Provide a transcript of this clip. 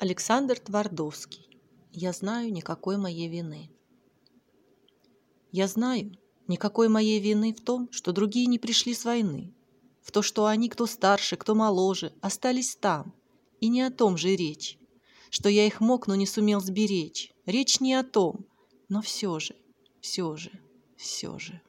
Александр Твардовский. Я знаю никакой моей вины. Я знаю никакой моей вины в том, что другие не пришли с войны, в то, что они, кто старше, кто моложе, остались там, и не о том же речь, что я их мог, но не сумел сберечь. Речь не о том, но все же, все же, все же.